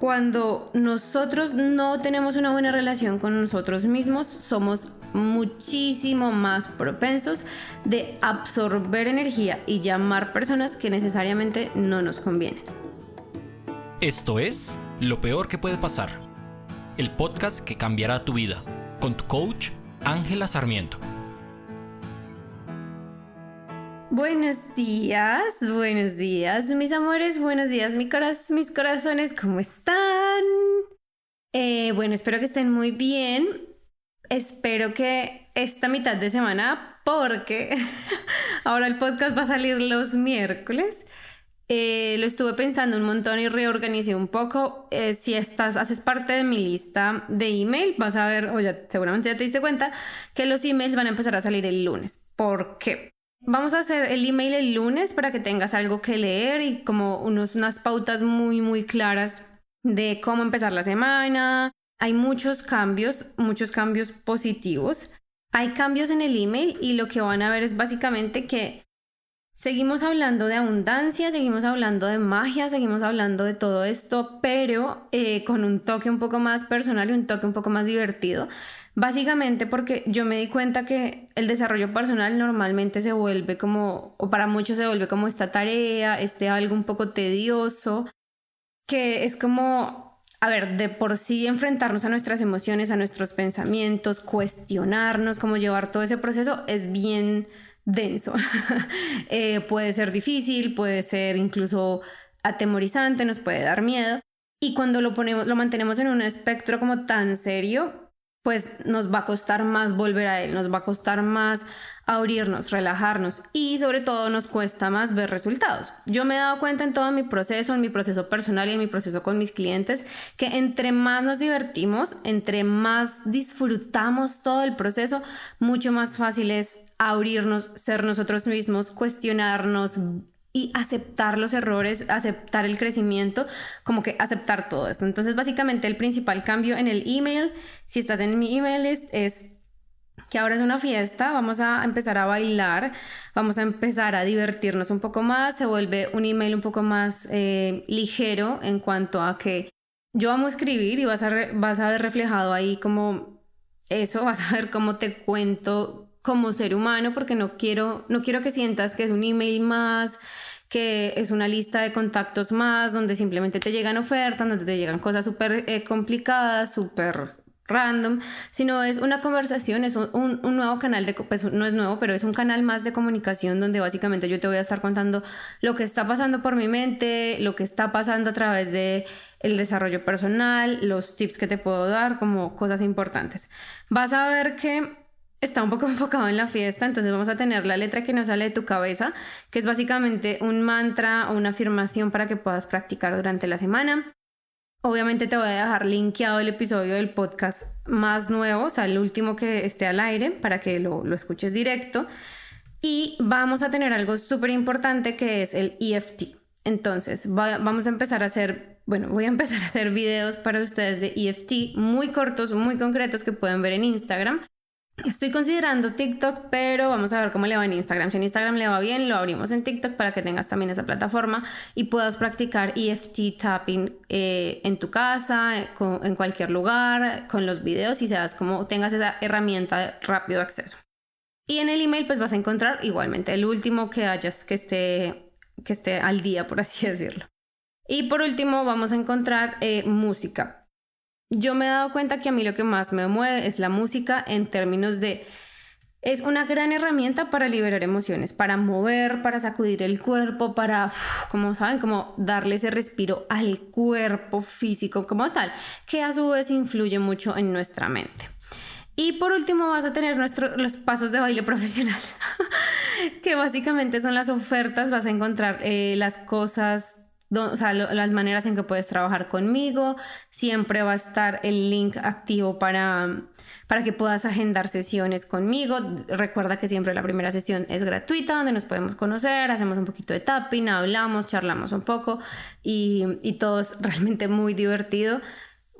cuando nosotros no tenemos una buena relación con nosotros mismos, somos muchísimo más propensos de absorber energía y llamar personas que necesariamente no nos convienen. Esto es Lo Peor que puede pasar, el podcast que cambiará tu vida, con tu coach Ángela Sarmiento. Buenos días, buenos días, mis amores, buenos días, mis corazones, ¿cómo están? Eh, bueno, espero que estén muy bien. Espero que esta mitad de semana, porque ahora el podcast va a salir los miércoles. Eh, lo estuve pensando un montón y reorganicé un poco. Eh, si estás, haces parte de mi lista de email, vas a ver, o ya seguramente ya te diste cuenta, que los emails van a empezar a salir el lunes. ¿Por qué? Vamos a hacer el email el lunes para que tengas algo que leer y como unos, unas pautas muy, muy claras de cómo empezar la semana. Hay muchos cambios, muchos cambios positivos. Hay cambios en el email y lo que van a ver es básicamente que seguimos hablando de abundancia, seguimos hablando de magia, seguimos hablando de todo esto, pero eh, con un toque un poco más personal y un toque un poco más divertido. Básicamente porque yo me di cuenta que el desarrollo personal normalmente se vuelve como, o para muchos se vuelve como esta tarea, este algo un poco tedioso, que es como, a ver, de por sí enfrentarnos a nuestras emociones, a nuestros pensamientos, cuestionarnos, cómo llevar todo ese proceso es bien denso. Eh, puede ser difícil, puede ser incluso atemorizante, nos puede dar miedo. Y cuando lo ponemos, lo mantenemos en un espectro como tan serio, pues nos va a costar más volver a él, nos va a costar más abrirnos, relajarnos y sobre todo nos cuesta más ver resultados. Yo me he dado cuenta en todo mi proceso, en mi proceso personal y en mi proceso con mis clientes, que entre más nos divertimos, entre más disfrutamos todo el proceso, mucho más fácil es abrirnos, ser nosotros mismos, cuestionarnos, y aceptar los errores, aceptar el crecimiento, como que aceptar todo esto. Entonces, básicamente el principal cambio en el email, si estás en mi email list, es que ahora es una fiesta, vamos a empezar a bailar, vamos a empezar a divertirnos un poco más, se vuelve un email un poco más eh, ligero en cuanto a que yo amo escribir y vas a, vas a ver reflejado ahí como eso, vas a ver cómo te cuento como ser humano porque no quiero, no quiero que sientas que es un email más, que es una lista de contactos más, donde simplemente te llegan ofertas, donde te llegan cosas súper eh, complicadas, súper random, sino es una conversación, es un, un, nuevo canal de, pues no es nuevo, pero es un canal más de comunicación donde básicamente yo te voy a estar contando lo que está pasando por mi mente, lo que está pasando a través de el desarrollo personal, los tips que te puedo dar, como cosas importantes. Vas a ver que está un poco enfocado en la fiesta, entonces vamos a tener la letra que nos sale de tu cabeza, que es básicamente un mantra o una afirmación para que puedas practicar durante la semana. Obviamente te voy a dejar linkeado el episodio del podcast más nuevo, o sea, el último que esté al aire, para que lo, escuches directo. Y vamos a tener algo súper importante que es el EFT. Entonces, vamos a empezar a hacer, bueno, voy a empezar a hacer videos para ustedes de EFT muy cortos, muy concretos que pueden ver en Instagram Estoy considerando TikTok, pero vamos a ver cómo le va en Instagram. Si en Instagram le va bien, lo abrimos en TikTok para que tengas también esa plataforma y puedas practicar EFT tapping eh, en tu casa, en cualquier lugar, con los videos y seas como tengas esa herramienta de rápido acceso. Y en el email pues vas a encontrar igualmente el último que hayas que esté, que esté al día, por así decirlo. Y por último vamos a encontrar eh, música. Yo me he dado cuenta que a mí lo que más me mueve es la música en términos de... Es una gran herramienta para liberar emociones, para mover, para sacudir el cuerpo, para, como saben, como darle ese respiro al cuerpo físico como tal, que a su vez influye mucho en nuestra mente. Y por último vas a tener nuestros los pasos de baile profesionales, que básicamente son las ofertas, vas a encontrar eh, las cosas o sea, las maneras en que puedes trabajar conmigo. Siempre va a estar el link activo para, para que puedas agendar sesiones conmigo. Recuerda que siempre la primera sesión es gratuita, donde nos podemos conocer, hacemos un poquito de tapping, hablamos, charlamos un poco y, y todo es realmente muy divertido.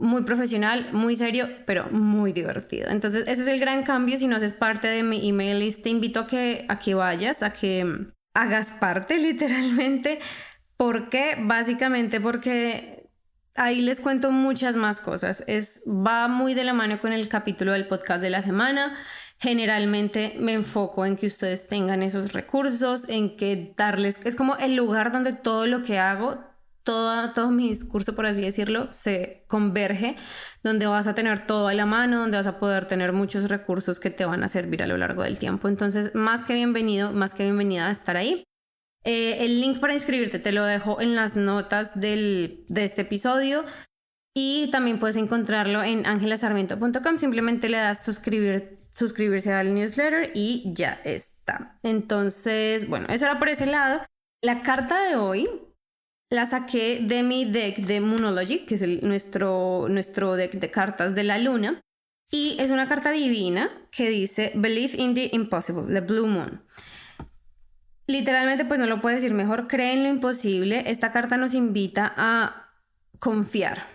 Muy profesional, muy serio, pero muy divertido. Entonces, ese es el gran cambio. Si no haces parte de mi email list, te invito a que, a que vayas, a que hagas parte literalmente ¿Por qué? Básicamente porque ahí les cuento muchas más cosas. Es, va muy de la mano con el capítulo del podcast de la semana. Generalmente me enfoco en que ustedes tengan esos recursos, en que darles, es como el lugar donde todo lo que hago, todo, todo mi discurso, por así decirlo, se converge, donde vas a tener todo a la mano, donde vas a poder tener muchos recursos que te van a servir a lo largo del tiempo. Entonces, más que bienvenido, más que bienvenida a estar ahí. Eh, el link para inscribirte te lo dejo en las notas del, de este episodio y también puedes encontrarlo en angelasarmiento.com. Simplemente le das suscribir, suscribirse al newsletter y ya está. Entonces, bueno, eso era por ese lado. La carta de hoy la saqué de mi deck de Moonology, que es nuestro, nuestro deck de cartas de la luna. Y es una carta divina que dice Believe in the Impossible, the Blue Moon. Literalmente, pues no lo puedo decir mejor, cree en lo imposible. Esta carta nos invita a confiar,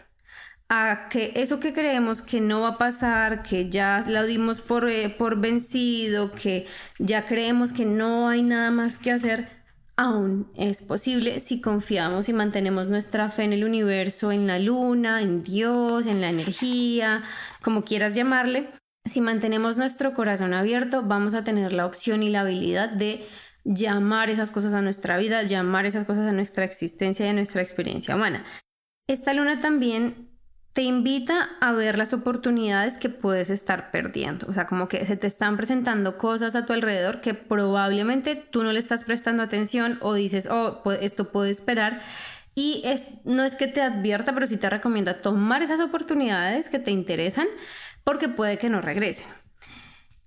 a que eso que creemos que no va a pasar, que ya lo dimos por, eh, por vencido, que ya creemos que no hay nada más que hacer, aún es posible si confiamos y mantenemos nuestra fe en el universo, en la luna, en Dios, en la energía, como quieras llamarle. Si mantenemos nuestro corazón abierto, vamos a tener la opción y la habilidad de llamar esas cosas a nuestra vida, llamar esas cosas a nuestra existencia y a nuestra experiencia humana. Esta luna también te invita a ver las oportunidades que puedes estar perdiendo. O sea, como que se te están presentando cosas a tu alrededor que probablemente tú no le estás prestando atención o dices, oh, esto puede esperar. Y es, no es que te advierta, pero sí te recomienda tomar esas oportunidades que te interesan porque puede que no regresen.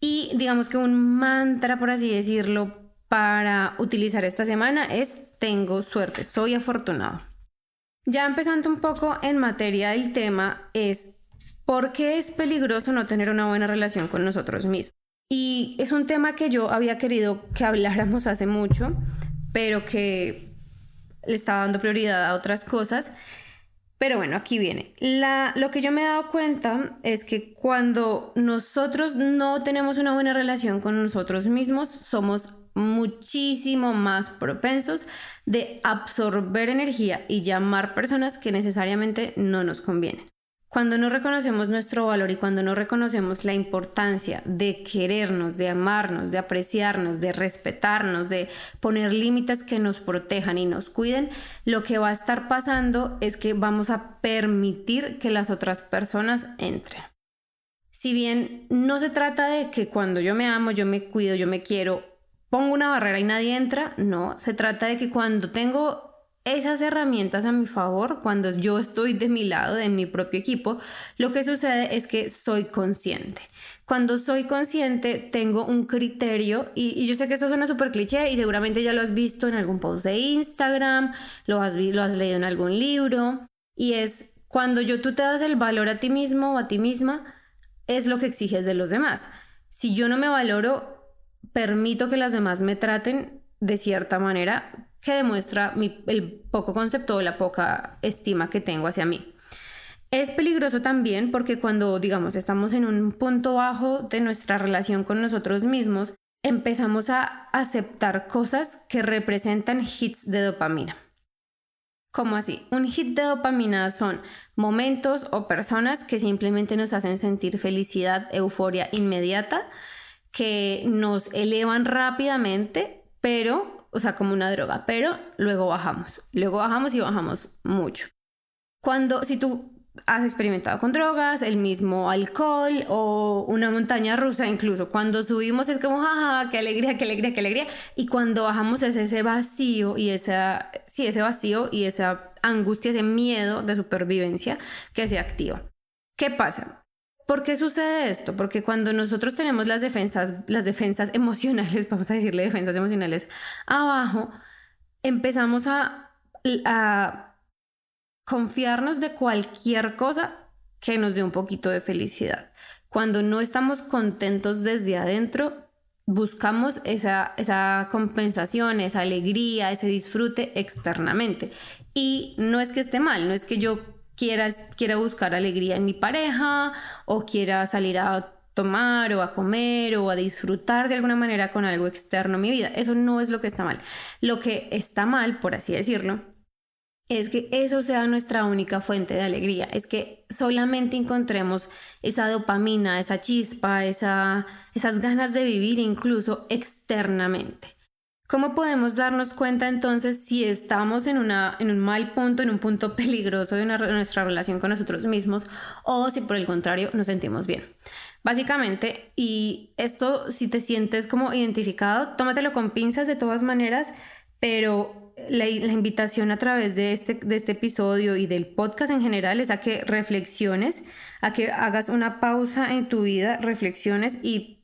Y digamos que un mantra, por así decirlo, para utilizar esta semana es tengo suerte, soy afortunado. Ya empezando un poco en materia del tema es ¿por qué es peligroso no tener una buena relación con nosotros mismos? Y es un tema que yo había querido que habláramos hace mucho, pero que le estaba dando prioridad a otras cosas. Pero bueno, aquí viene. La, lo que yo me he dado cuenta es que cuando nosotros no tenemos una buena relación con nosotros mismos, somos muchísimo más propensos de absorber energía y llamar personas que necesariamente no nos convienen. Cuando no reconocemos nuestro valor y cuando no reconocemos la importancia de querernos, de amarnos, de apreciarnos, de respetarnos, de poner límites que nos protejan y nos cuiden, lo que va a estar pasando es que vamos a permitir que las otras personas entren. Si bien no se trata de que cuando yo me amo, yo me cuido, yo me quiero pongo una barrera y nadie entra, no, se trata de que cuando tengo esas herramientas a mi favor, cuando yo estoy de mi lado, de mi propio equipo, lo que sucede es que soy consciente. Cuando soy consciente, tengo un criterio, y, yo sé que esto suena súper cliché y seguramente ya lo has visto en algún post de Instagram, lo has, lo has leído en algún libro, y es cuando yo tú te das el valor a ti mismo o a ti misma, es lo que exiges de los demás. Si yo no me valoro, permito que las demás me traten de cierta manera que demuestra el poco concepto o la poca estima que tengo hacia mí. Es peligroso también porque cuando, digamos, estamos en un punto bajo de nuestra relación con nosotros mismos, empezamos a aceptar cosas que representan hits de dopamina. ¿Cómo así? Un hit de dopamina son momentos o personas que simplemente nos hacen sentir felicidad, euforia inmediata, que nos elevan rápidamente, pero, o sea, como una droga, pero luego bajamos, luego bajamos y bajamos mucho. Cuando, si tú has experimentado con drogas, el mismo alcohol o una montaña rusa incluso. Cuando subimos es como, jaja, qué alegría, qué alegría, qué alegría. Y cuando bajamos es ese vacío y esa, sí, ese vacío y esa angustia, ese miedo de supervivencia que se activa. ¿Qué pasa? ¿Por qué sucede esto? Porque cuando nosotros tenemos las defensas, las defensas emocionales, vamos a decirle defensas emocionales, abajo, empezamos a, confiarnos de cualquier cosa que nos dé un poquito de felicidad. Cuando no estamos contentos desde adentro, buscamos esa, esa compensación, esa alegría, ese disfrute externamente. Y no es que esté mal, no es que yo quiera, quiera buscar alegría en mi pareja o quiera salir a tomar o a comer o a disfrutar de alguna manera con algo externo en mi vida. Eso no es lo que está mal. Lo que está mal, por así decirlo, es que eso sea nuestra única fuente de alegría, es que solamente encontremos esa dopamina, esa chispa, esa, esas ganas de vivir incluso externamente. ¿Cómo podemos darnos cuenta entonces si estamos en, una, en un mal punto, en un punto peligroso de, nuestra relación con nosotros mismos o si por el contrario nos sentimos bien? Básicamente, y esto si te sientes como identificado, tómatelo con pinzas de todas maneras, pero la, invitación a través de este, de este episodio y del podcast en general es a que reflexiones, a que hagas una pausa en tu vida, reflexiones y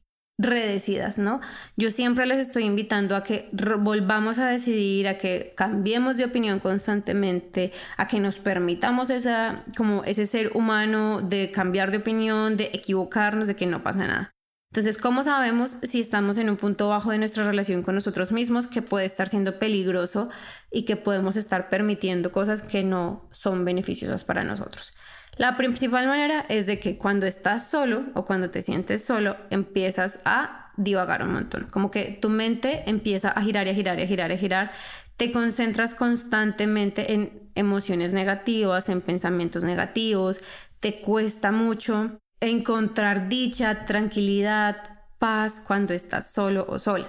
redecidas, ¿no? Yo siempre les estoy invitando a que volvamos a decidir, a que cambiemos de opinión constantemente, a que nos permitamos esa, como ese ser humano de cambiar de opinión, de equivocarnos, de que no pasa nada. Entonces, ¿cómo sabemos si estamos en un punto bajo de nuestra relación con nosotros mismos que puede estar siendo peligroso y que podemos estar permitiendo cosas que no son beneficiosas para nosotros? La principal manera es de que cuando estás solo o cuando te sientes solo, empiezas a divagar un montón. Como que tu mente empieza a girar y a girar y a girar y a girar. Te concentras constantemente en emociones negativas, en pensamientos negativos. Te cuesta mucho encontrar dicha, tranquilidad, paz cuando estás solo o sola.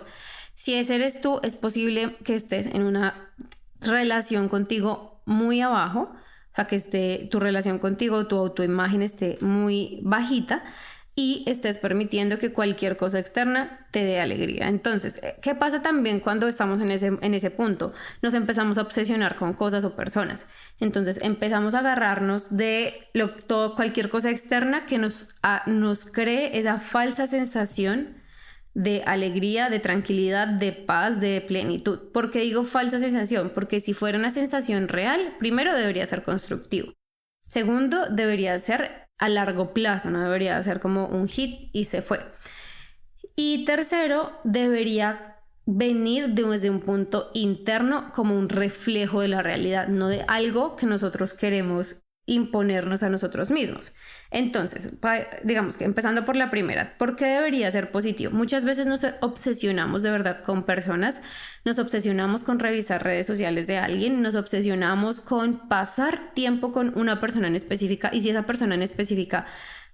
Si ese eres tú, es posible que estés en una relación contigo muy abajo, sea, que esté tu relación contigo, tu autoimagen esté muy bajita y estés permitiendo que cualquier cosa externa te dé alegría. Entonces, eh, ¿qué pasa también cuando estamos en ese, en ese punto? Nos empezamos a obsesionar con cosas o personas. Entonces, empezamos a agarrarnos de lo, todo, cualquier cosa externa que nos, nos cree esa falsa sensación de alegría, de tranquilidad, de paz, de plenitud. ¿Por qué digo falsa sensación? Porque si fuera una sensación real, primero debería ser constructivo. Segundo, debería ser a largo plazo, no debería ser como un hit y se fue. Y tercero, debería venir desde un punto interno como un reflejo de la realidad, no de algo que nosotros queremos imponernos a nosotros mismos. Entonces, digamos que empezando por la primera, ¿por qué debería ser positivo? Muchas veces nos obsesionamos de verdad con personas, nos obsesionamos con revisar redes sociales de alguien, nos obsesionamos con pasar tiempo con una persona en específica y si esa persona en específica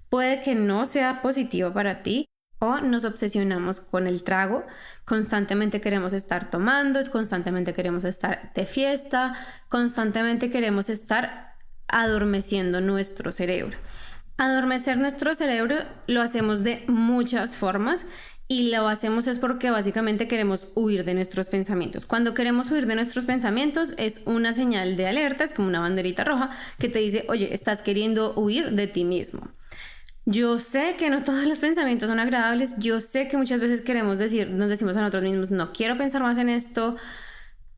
puede que no sea positiva para ti, o nos obsesionamos con el trago, constantemente queremos estar tomando, constantemente queremos estar de fiesta, constantemente queremos estar adormeciendo nuestro cerebro. Adormecer nuestro cerebro lo hacemos de muchas formas y lo hacemos es porque básicamente queremos huir de nuestros pensamientos. Cuando queremos huir de nuestros pensamientos es una señal de alerta, es como una banderita roja que te dice, oye, estás queriendo huir de ti mismo. Yo sé que no todos los pensamientos son agradables, yo sé que muchas veces queremos decir, nos decimos a nosotros mismos, no quiero pensar más en esto,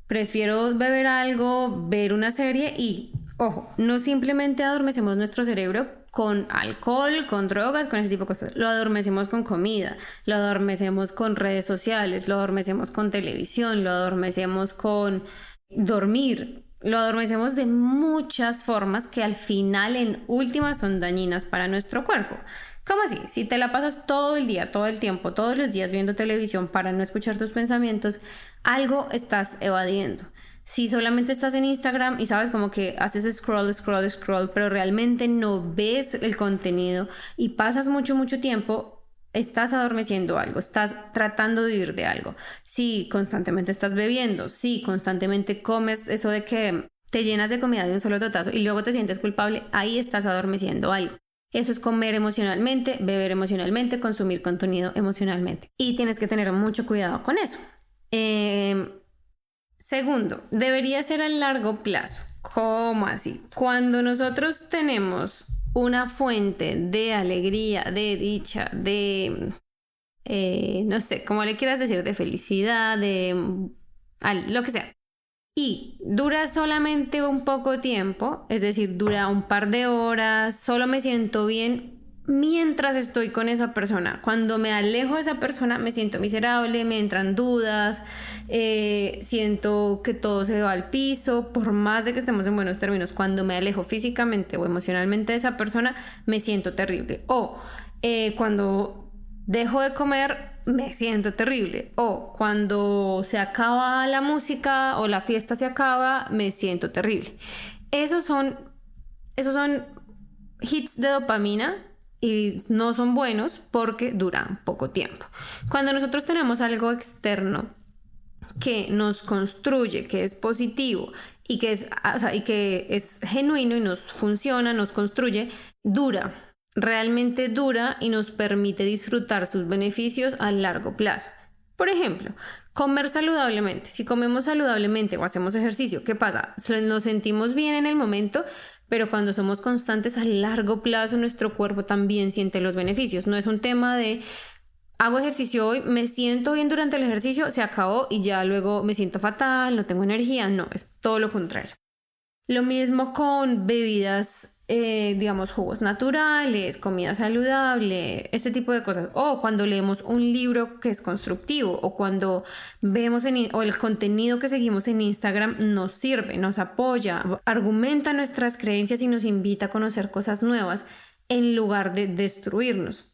prefiero beber algo, ver una serie y Ojo, no simplemente adormecemos nuestro cerebro con alcohol, con drogas, con ese tipo de cosas. Lo adormecemos con comida, lo adormecemos con redes sociales, lo adormecemos con televisión, lo adormecemos con dormir. Lo adormecemos de muchas formas que al final en últimas son dañinas para nuestro cuerpo. ¿Cómo así? Si te la pasas todo el día, todo el tiempo, todos los días viendo televisión para no escuchar tus pensamientos, algo estás evadiendo si solamente estás en Instagram y sabes como que haces scroll, scroll, scroll, pero realmente no ves el contenido y pasas mucho, mucho tiempo, estás adormeciendo algo, estás tratando de huir de algo. Si constantemente estás bebiendo, si constantemente comes eso de que te llenas de comida de un solo totazo y luego te sientes culpable, ahí estás adormeciendo algo. Eso es comer emocionalmente, beber emocionalmente, consumir contenido emocionalmente. Y tienes que tener mucho cuidado con eso. Eh, Segundo, debería ser a largo plazo. ¿Cómo así? Cuando nosotros tenemos una fuente de alegría, de dicha, de, eh, no sé, como le quieras decir, de felicidad, de lo que sea. Y dura solamente un poco tiempo, es decir, dura un par de horas, solo me siento bien mientras estoy con esa persona. Cuando me alejo de esa persona me siento miserable, me entran dudas, eh, siento que todo se va al piso, por más de que estemos en buenos términos, cuando me alejo físicamente o emocionalmente de esa persona, me siento terrible. O eh, cuando dejo de comer, me siento terrible. O cuando se acaba la música o la fiesta se acaba, me siento terrible. Esos son, esos son hits de dopamina y no son buenos porque duran poco tiempo. Cuando nosotros tenemos algo externo que nos construye, que es positivo y que es, y que es genuino y nos funciona, nos construye, dura realmente dura y nos permite disfrutar sus beneficios a largo plazo. Por ejemplo, comer saludablemente. Si comemos saludablemente o hacemos ejercicio, ¿qué pasa? Nos sentimos bien en el momento, pero cuando somos constantes a largo plazo, nuestro cuerpo también siente los beneficios. No es un tema de hago ejercicio hoy, me siento bien durante el ejercicio, se acabó y ya luego me siento fatal, no tengo energía. No, es todo lo contrario. Lo mismo con bebidas eh, digamos, jugos naturales, comida saludable, este tipo de cosas. O cuando leemos un libro que es constructivo, o cuando vemos en, el contenido que seguimos en Instagram nos sirve, nos apoya, argumenta nuestras creencias y nos invita a conocer cosas nuevas en lugar de destruirnos.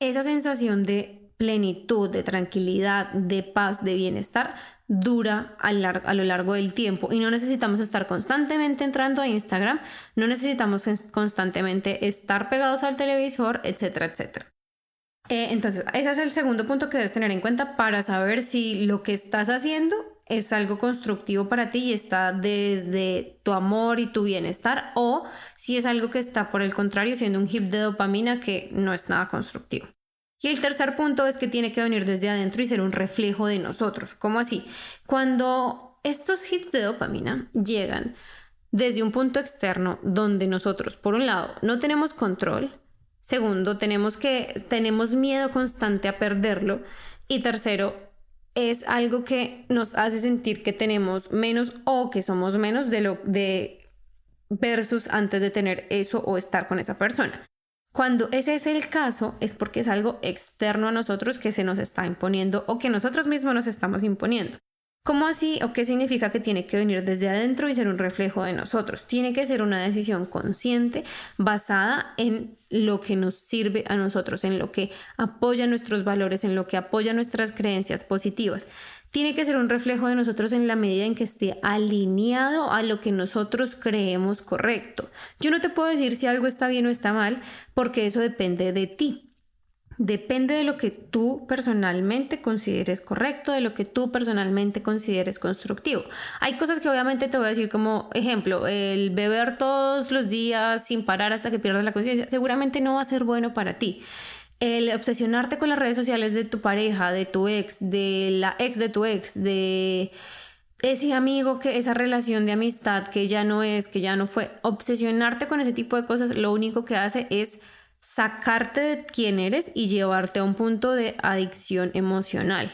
Esa sensación de plenitud, de tranquilidad, de paz, de bienestar dura a, lo largo del tiempo y no necesitamos estar constantemente entrando a Instagram, no necesitamos constantemente estar pegados al televisor, etcétera, etcétera. Eh, entonces, ese es el segundo punto que debes tener en cuenta para saber si lo que estás haciendo es algo constructivo para ti y está desde tu amor y tu bienestar o si es algo que está por el contrario siendo un hip de dopamina que no es nada constructivo. Y el tercer punto es que tiene que venir desde adentro y ser un reflejo de nosotros. ¿Cómo así? Cuando estos hits de dopamina llegan desde un punto externo donde nosotros, por un lado, no tenemos control, segundo, tenemos que tenemos miedo constante a perderlo y tercero, es algo que nos hace sentir que tenemos menos o que somos menos de lo de versus antes de tener eso o estar con esa persona. Cuando ese es el caso, es porque es algo externo a nosotros que se nos está imponiendo o que nosotros mismos nos estamos imponiendo. ¿Cómo así o qué significa que tiene que venir desde adentro y ser un reflejo de nosotros? Tiene que ser una decisión consciente basada en lo que nos sirve a nosotros, en lo que apoya nuestros valores, en lo que apoya nuestras creencias positivas tiene que ser un reflejo de nosotros en la medida en que esté alineado a lo que nosotros creemos correcto. Yo no te puedo decir si algo está bien o está mal, porque eso depende de ti. Depende de lo que tú personalmente consideres correcto, de lo que tú personalmente consideres constructivo. Hay cosas que obviamente te voy a decir como ejemplo, el beber todos los días sin parar hasta que pierdas la conciencia, seguramente no va a ser bueno para ti el obsesionarte con las redes sociales de tu pareja, de tu ex, de la ex de tu ex, de ese amigo que esa relación de amistad que ya no es, que ya no fue, obsesionarte con ese tipo de cosas, lo único que hace es sacarte de quién eres y llevarte a un punto de adicción emocional.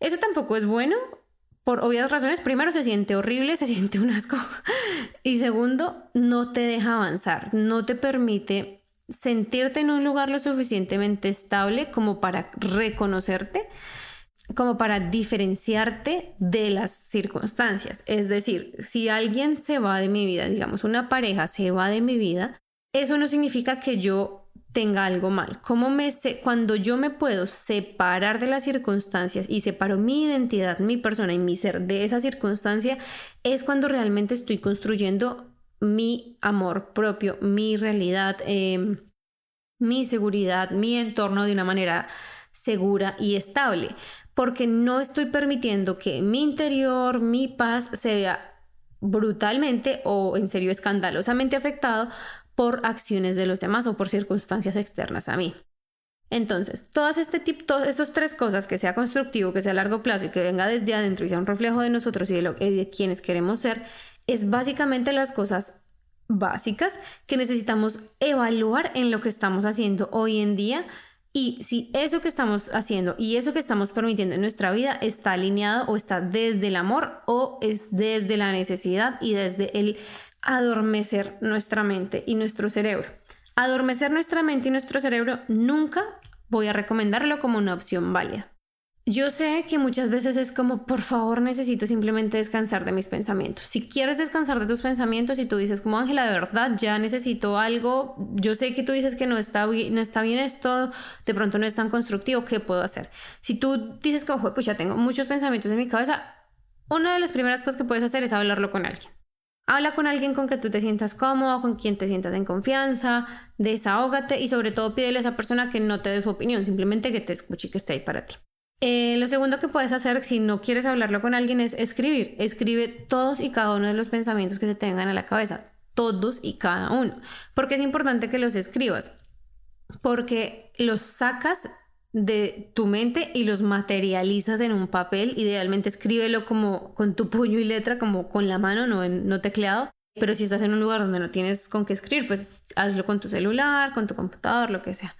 Eso tampoco es bueno por obvias razones. Primero, se siente horrible, se siente un asco. Y segundo, no te deja avanzar, no te permite sentirte en un lugar lo suficientemente estable como para reconocerte, como para diferenciarte de las circunstancias. Es decir, si alguien se va de mi vida, digamos, una pareja se va de mi vida, eso no significa que yo tenga algo mal. ¿Cómo me sé, cuando yo me puedo separar de las circunstancias y separo mi identidad, mi persona y mi ser de esa circunstancia, es cuando realmente estoy construyendo mi amor propio, mi realidad, em, mi seguridad, mi entorno de una manera segura y estable, porque no estoy permitiendo que mi interior, mi paz se vea brutalmente o en serio escandalosamente afectado por acciones de los demás o por circunstancias externas a mí. Entonces, todas este estas tres cosas, que sea constructivo, que sea a largo plazo y que venga desde adentro y sea un reflejo de nosotros y de, lo, de quienes queremos ser, es básicamente las cosas básicas que necesitamos evaluar en lo que estamos haciendo hoy en día y si eso que estamos haciendo y eso que estamos permitiendo en nuestra vida está alineado o está desde el amor o es desde la necesidad y desde el adormecer nuestra mente y nuestro cerebro. Adormecer nuestra mente y nuestro cerebro nunca voy a recomendarlo como una opción válida. Yo sé que muchas veces es como, por favor, necesito simplemente descansar de mis pensamientos. Si quieres descansar de tus pensamientos y tú dices, como Ángela, de verdad, ya necesito algo, yo sé que tú dices que no está, no está bien esto, de pronto no es tan constructivo, ¿qué puedo hacer? Si tú dices como, pues ya tengo muchos pensamientos en mi cabeza, una de las primeras cosas que puedes hacer es hablarlo con alguien. Habla con alguien con que tú te sientas cómodo, con quien te sientas en confianza, desahógate y sobre todo pídele a esa persona que no te dé su opinión, simplemente que te escuche y que esté ahí para ti. Eh, lo segundo que puedes hacer si no quieres hablarlo con alguien es escribir. Escribe todos y cada uno de los pensamientos que se tengan a la cabeza. Todos y cada uno. Porque es importante que los escribas. Porque los sacas de tu mente y los materializas en un papel. Idealmente escríbelo como con tu puño y letra, como con la mano, no, no tecleado. Pero si estás en un lugar donde no tienes con qué escribir, pues hazlo con tu celular, con tu computador, lo que sea.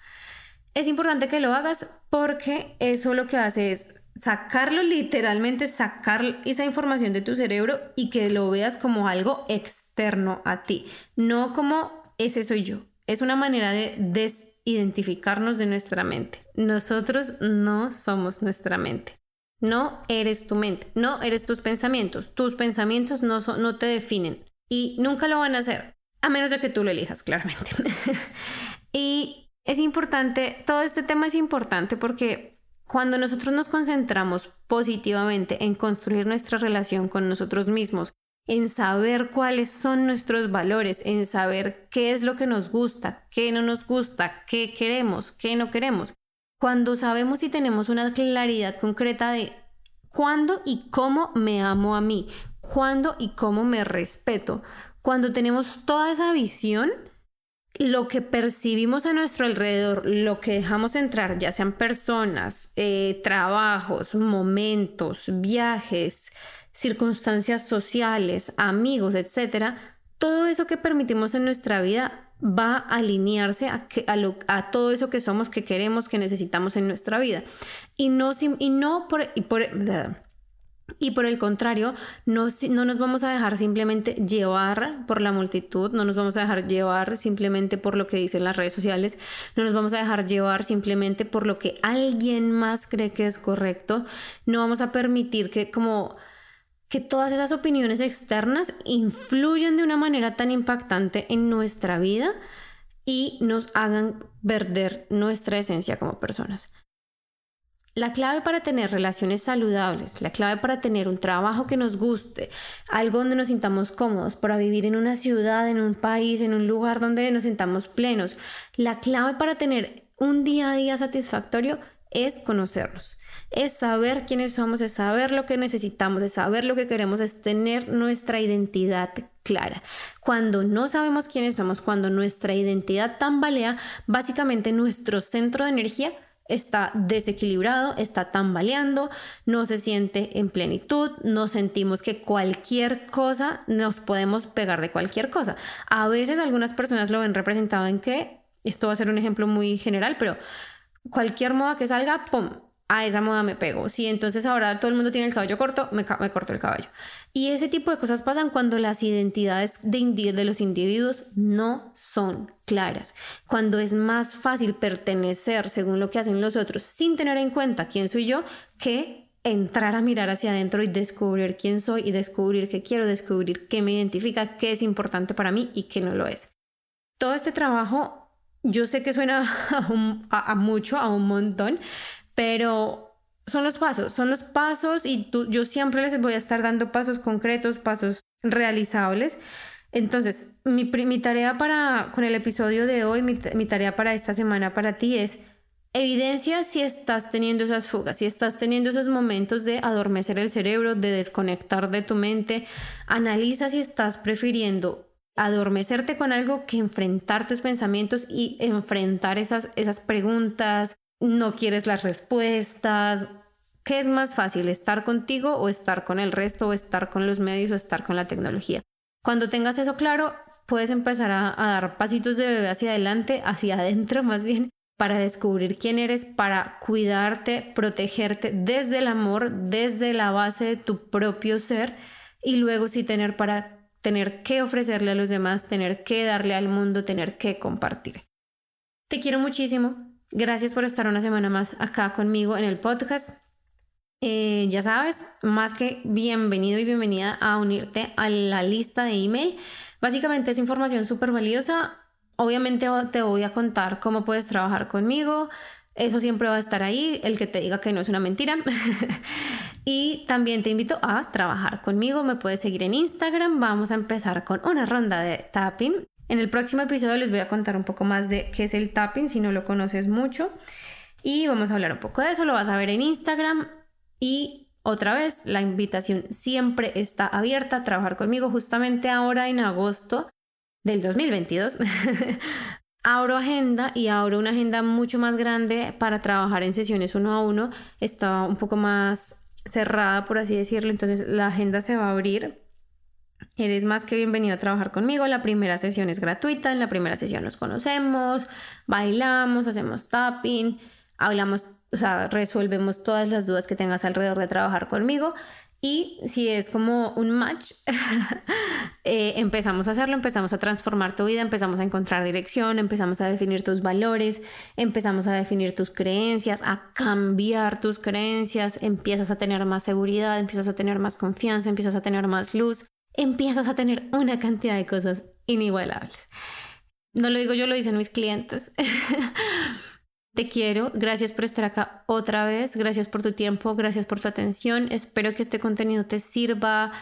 Es importante que lo hagas porque eso lo que hace es sacarlo literalmente, sacar esa información de tu cerebro y que lo veas como algo externo a ti, no como ese soy yo. Es una manera de desidentificarnos de nuestra mente. Nosotros no somos nuestra mente. No eres tu mente, no eres tus pensamientos. Tus pensamientos no, no te definen y nunca lo van a hacer, a menos de que tú lo elijas, claramente. y es importante, todo este tema es importante porque cuando nosotros nos concentramos positivamente en construir nuestra relación con nosotros mismos, en saber cuáles son nuestros valores, en saber qué es lo que nos gusta, qué no nos gusta, qué queremos, qué no queremos, cuando sabemos y tenemos una claridad concreta de cuándo y cómo me amo a mí, cuándo y cómo me respeto, cuando tenemos toda esa visión, lo que percibimos a nuestro alrededor, lo que dejamos entrar, ya sean personas, eh, trabajos, momentos, viajes, circunstancias sociales, amigos, etcétera, todo eso que permitimos en nuestra vida va a alinearse a, todo eso que somos, que queremos, que necesitamos en nuestra vida. Y no, y no por, y por el contrario, no, no, nos vamos a dejar simplemente llevar por la multitud, no nos vamos a dejar llevar simplemente por lo que dicen las redes sociales, no nos vamos a dejar llevar simplemente por lo que alguien más cree que es correcto, no vamos a permitir que como que todas esas opiniones externas influyan de una manera tan impactante en nuestra vida y nos hagan perder nuestra esencia como personas. La clave para tener relaciones saludables, la clave para tener un trabajo que nos guste, algo donde nos sintamos cómodos, para vivir en una ciudad, en un país, en un lugar donde nos sintamos plenos, la clave para tener un día a día satisfactorio es conocernos, es saber quiénes somos, es saber lo que necesitamos, es saber lo que queremos, es tener nuestra identidad clara. Cuando no sabemos quiénes somos, cuando nuestra identidad tambalea, básicamente nuestro centro de energía está desequilibrado, está tambaleando, no se siente en plenitud, no sentimos que cualquier cosa nos podemos pegar de cualquier cosa. A veces algunas personas lo ven representado en que, esto va a ser un ejemplo muy general, pero cualquier moda que salga, ¡pum! A esa moda me pego. Si entonces ahora todo el mundo tiene el cabello corto, me, corto el cabello. Y ese tipo de cosas pasan cuando las identidades de, los individuos no son claras. Cuando es más fácil pertenecer según lo que hacen los otros sin tener en cuenta quién soy yo que entrar a mirar hacia adentro y descubrir quién soy y descubrir qué quiero, descubrir qué me identifica, qué es importante para mí y qué no lo es. Todo este trabajo yo sé que suena a, mucho, a un montón, pero son los pasos, son los pasos y yo siempre les voy a estar dando pasos concretos, pasos realizables. Entonces, mi, mi tarea para, con el episodio de hoy, mi tarea para esta semana para ti es evidencia si estás teniendo esas fugas, si estás teniendo esos momentos de adormecer el cerebro, de desconectar de tu mente. Analiza si estás prefiriendo adormecerte con algo que enfrentar tus pensamientos y enfrentar esas, esas preguntas, no quieres las respuestas. ¿Qué es más fácil, estar contigo o estar con el resto o estar con los medios o estar con la tecnología? Cuando tengas eso claro, puedes empezar a, dar pasitos de bebé hacia adelante, hacia adentro más bien, para descubrir quién eres, para cuidarte, protegerte desde el amor, desde la base de tu propio ser y luego sí tener para tener que ofrecerle a los demás, tener que darle al mundo, tener que compartir. Te quiero muchísimo. Gracias por estar una semana más acá conmigo en el podcast. Eh, ya sabes, más que bienvenido y bienvenida a unirte a la lista de email. Básicamente es información súper valiosa. Obviamente te voy a contar cómo puedes trabajar conmigo. Eso siempre va a estar ahí, el que te diga que no es una mentira. y también te invito a trabajar conmigo. Me puedes seguir en Instagram. Vamos a empezar con una ronda de tapping. En el próximo episodio les voy a contar un poco más de qué es el tapping si no lo conoces mucho. Y vamos a hablar un poco de eso. Lo vas a ver en Instagram. Y otra vez, la invitación siempre está abierta a trabajar conmigo. Justamente ahora en agosto del 2022 abro agenda y abro una agenda mucho más grande para trabajar en sesiones uno a uno. Está un poco más cerrada, por así decirlo. Entonces la agenda se va a abrir. Eres más que bienvenido a trabajar conmigo. La primera sesión es gratuita. En la primera sesión nos conocemos, bailamos, hacemos tapping, hablamos o sea, resolvemos todas las dudas que tengas alrededor de trabajar conmigo. Y si es como un match, eh, empezamos a hacerlo, empezamos a transformar tu vida, empezamos a encontrar dirección, empezamos a definir tus valores, empezamos a definir tus creencias, a cambiar tus creencias, empiezas a tener más seguridad, empiezas a tener más confianza, empiezas a tener más luz, empiezas a tener una cantidad de cosas inigualables. No lo digo yo, lo dicen mis clientes. Te quiero, gracias por estar acá otra vez, gracias por tu tiempo, gracias por tu atención. Espero que este contenido te sirva,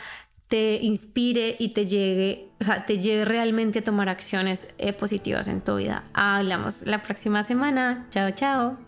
te inspire y te llegue, o sea, te lleve realmente a tomar acciones eh, positivas en tu vida. Hablamos la próxima semana. Chao, chao.